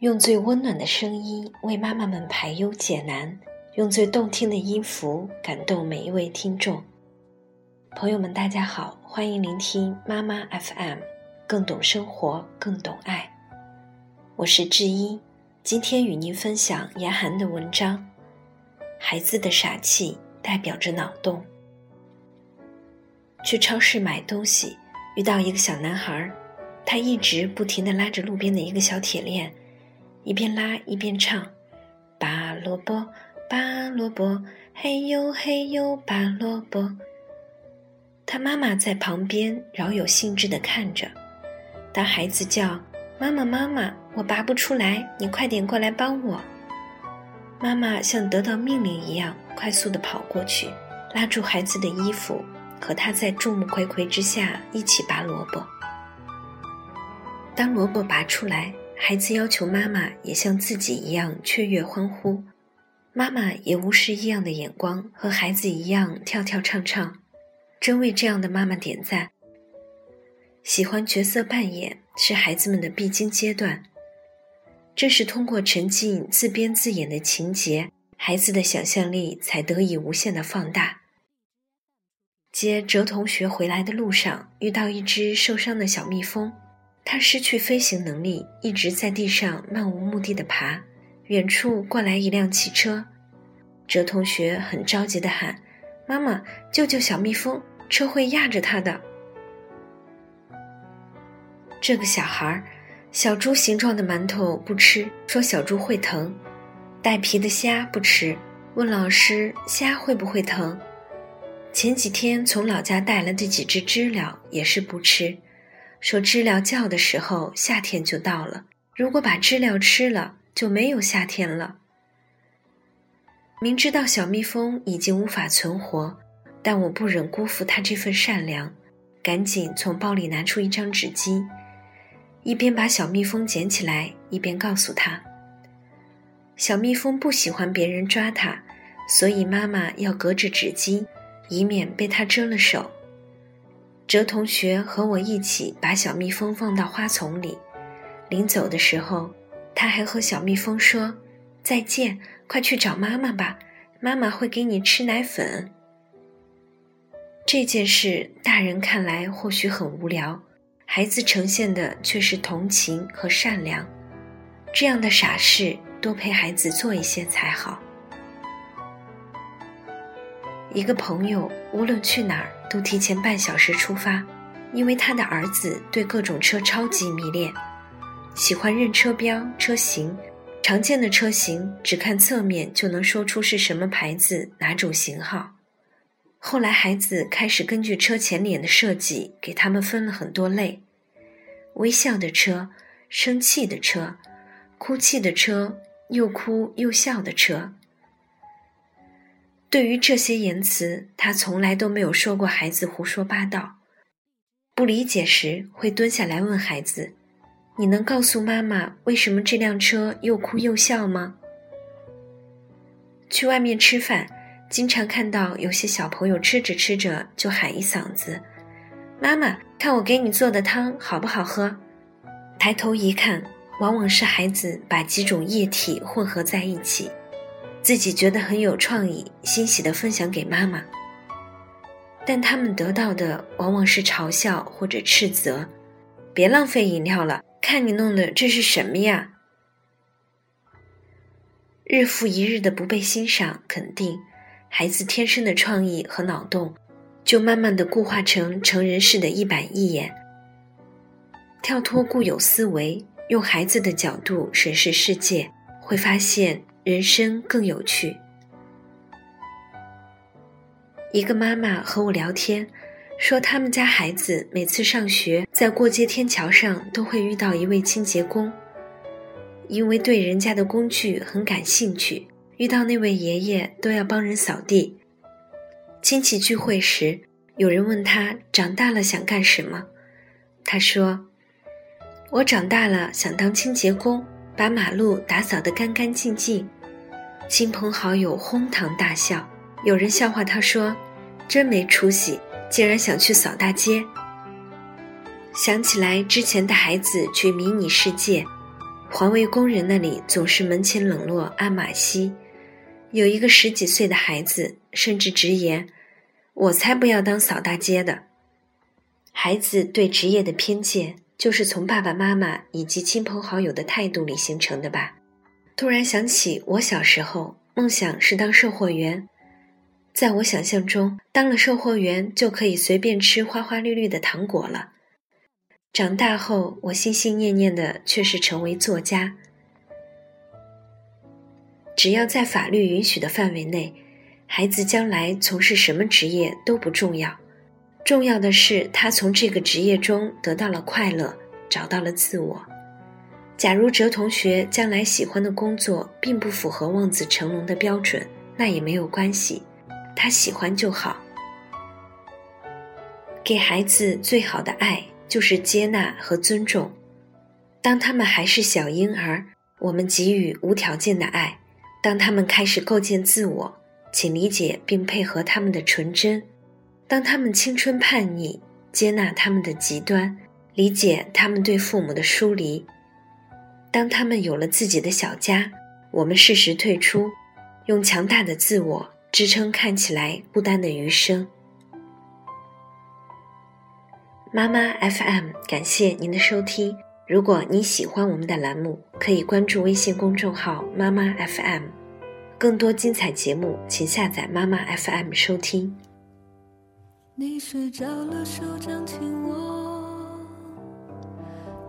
用最温暖的声音为妈妈们排忧解难，用最动听的音符感动每一位听众。朋友们，大家好，欢迎聆听妈妈 FM，更懂生活，更懂爱。我是志英，今天与您分享严寒的文章。孩子的傻气代表着脑洞。去超市买东西，遇到一个小男孩，他一直不停地拉着路边的一个小铁链。一边拉一边唱：“拔萝卜，拔萝卜，嘿呦嘿呦，拔萝卜。”他妈妈在旁边饶有兴致地看着。当孩子叫：“妈妈，妈妈，我拔不出来，你快点过来帮我。”妈妈像得到命令一样，快速地跑过去，拉住孩子的衣服，和他在众目睽睽之下一起拔萝卜。当萝卜拔出来，孩子要求妈妈也像自己一样雀跃欢呼，妈妈也无视异样的眼光，和孩子一样跳跳唱唱，真为这样的妈妈点赞。喜欢角色扮演是孩子们的必经阶段，正是通过沉浸自编自演的情节，孩子的想象力才得以无限的放大。接哲同学回来的路上，遇到一只受伤的小蜜蜂。他失去飞行能力，一直在地上漫无目的的爬。远处过来一辆汽车，哲同学很着急的喊：“妈妈，救救小蜜蜂，车会压着它的。”这个小孩儿，小猪形状的馒头不吃，说小猪会疼；带皮的虾不吃，问老师虾会不会疼。前几天从老家带来的几只知了也是不吃。说知了叫的时候，夏天就到了。如果把知了吃了，就没有夏天了。明知道小蜜蜂已经无法存活，但我不忍辜负它这份善良，赶紧从包里拿出一张纸巾，一边把小蜜蜂捡起来，一边告诉他：小蜜蜂不喜欢别人抓它，所以妈妈要隔着纸巾，以免被它蛰了手。哲同学和我一起把小蜜蜂放到花丛里，临走的时候，他还和小蜜蜂说：“再见，快去找妈妈吧，妈妈会给你吃奶粉。”这件事大人看来或许很无聊，孩子呈现的却是同情和善良。这样的傻事，多陪孩子做一些才好。一个朋友无论去哪儿都提前半小时出发，因为他的儿子对各种车超级迷恋，喜欢认车标、车型，常见的车型只看侧面就能说出是什么牌子、哪种型号。后来孩子开始根据车前脸的设计给他们分了很多类：微笑的车、生气的车、哭泣的车、又哭又笑的车。对于这些言辞，他从来都没有说过孩子胡说八道。不理解时，会蹲下来问孩子：“你能告诉妈妈为什么这辆车又哭又笑吗？”去外面吃饭，经常看到有些小朋友吃着吃着就喊一嗓子：“妈妈，看我给你做的汤好不好喝？”抬头一看，往往是孩子把几种液体混合在一起。自己觉得很有创意，欣喜地分享给妈妈，但他们得到的往往是嘲笑或者斥责：“别浪费饮料了，看你弄的这是什么呀？”日复一日的不被欣赏肯定，孩子天生的创意和脑洞，就慢慢的固化成成人式的一板一眼。跳脱固有思维，用孩子的角度审视世界，会发现。人生更有趣。一个妈妈和我聊天，说他们家孩子每次上学，在过街天桥上都会遇到一位清洁工，因为对人家的工具很感兴趣，遇到那位爷爷都要帮人扫地。亲戚聚会时，有人问他长大了想干什么，他说：“我长大了想当清洁工。”把马路打扫得干干净净，亲朋好友哄堂大笑。有人笑话他说：“真没出息，竟然想去扫大街。”想起来之前带孩子去迷你世界，环卫工人那里总是门前冷落鞍马稀。有一个十几岁的孩子甚至直言：“我才不要当扫大街的。”孩子对职业的偏见，就是从爸爸妈妈以及亲朋好友的态度里形成的吧？突然想起我小时候梦想是当售货员，在我想象中，当了售货员就可以随便吃花花绿绿的糖果了。长大后，我心心念念的却是成为作家。只要在法律允许的范围内，孩子将来从事什么职业都不重要，重要的是他从这个职业中得到了快乐，找到了自我。假如哲同学将来喜欢的工作并不符合望子成龙的标准，那也没有关系，他喜欢就好。给孩子最好的爱。就是接纳和尊重。当他们还是小婴儿，我们给予无条件的爱；当他们开始构建自我，请理解并配合他们的纯真；当他们青春叛逆，接纳他们的极端，理解他们对父母的疏离；当他们有了自己的小家，我们适时退出，用强大的自我支撑看起来孤单的余生。妈妈 FM，感谢您的收听。如果你喜欢我们的栏目，可以关注微信公众号“妈妈 FM”，更多精彩节目，请下载妈妈 FM 收听。你睡着了，手掌紧握，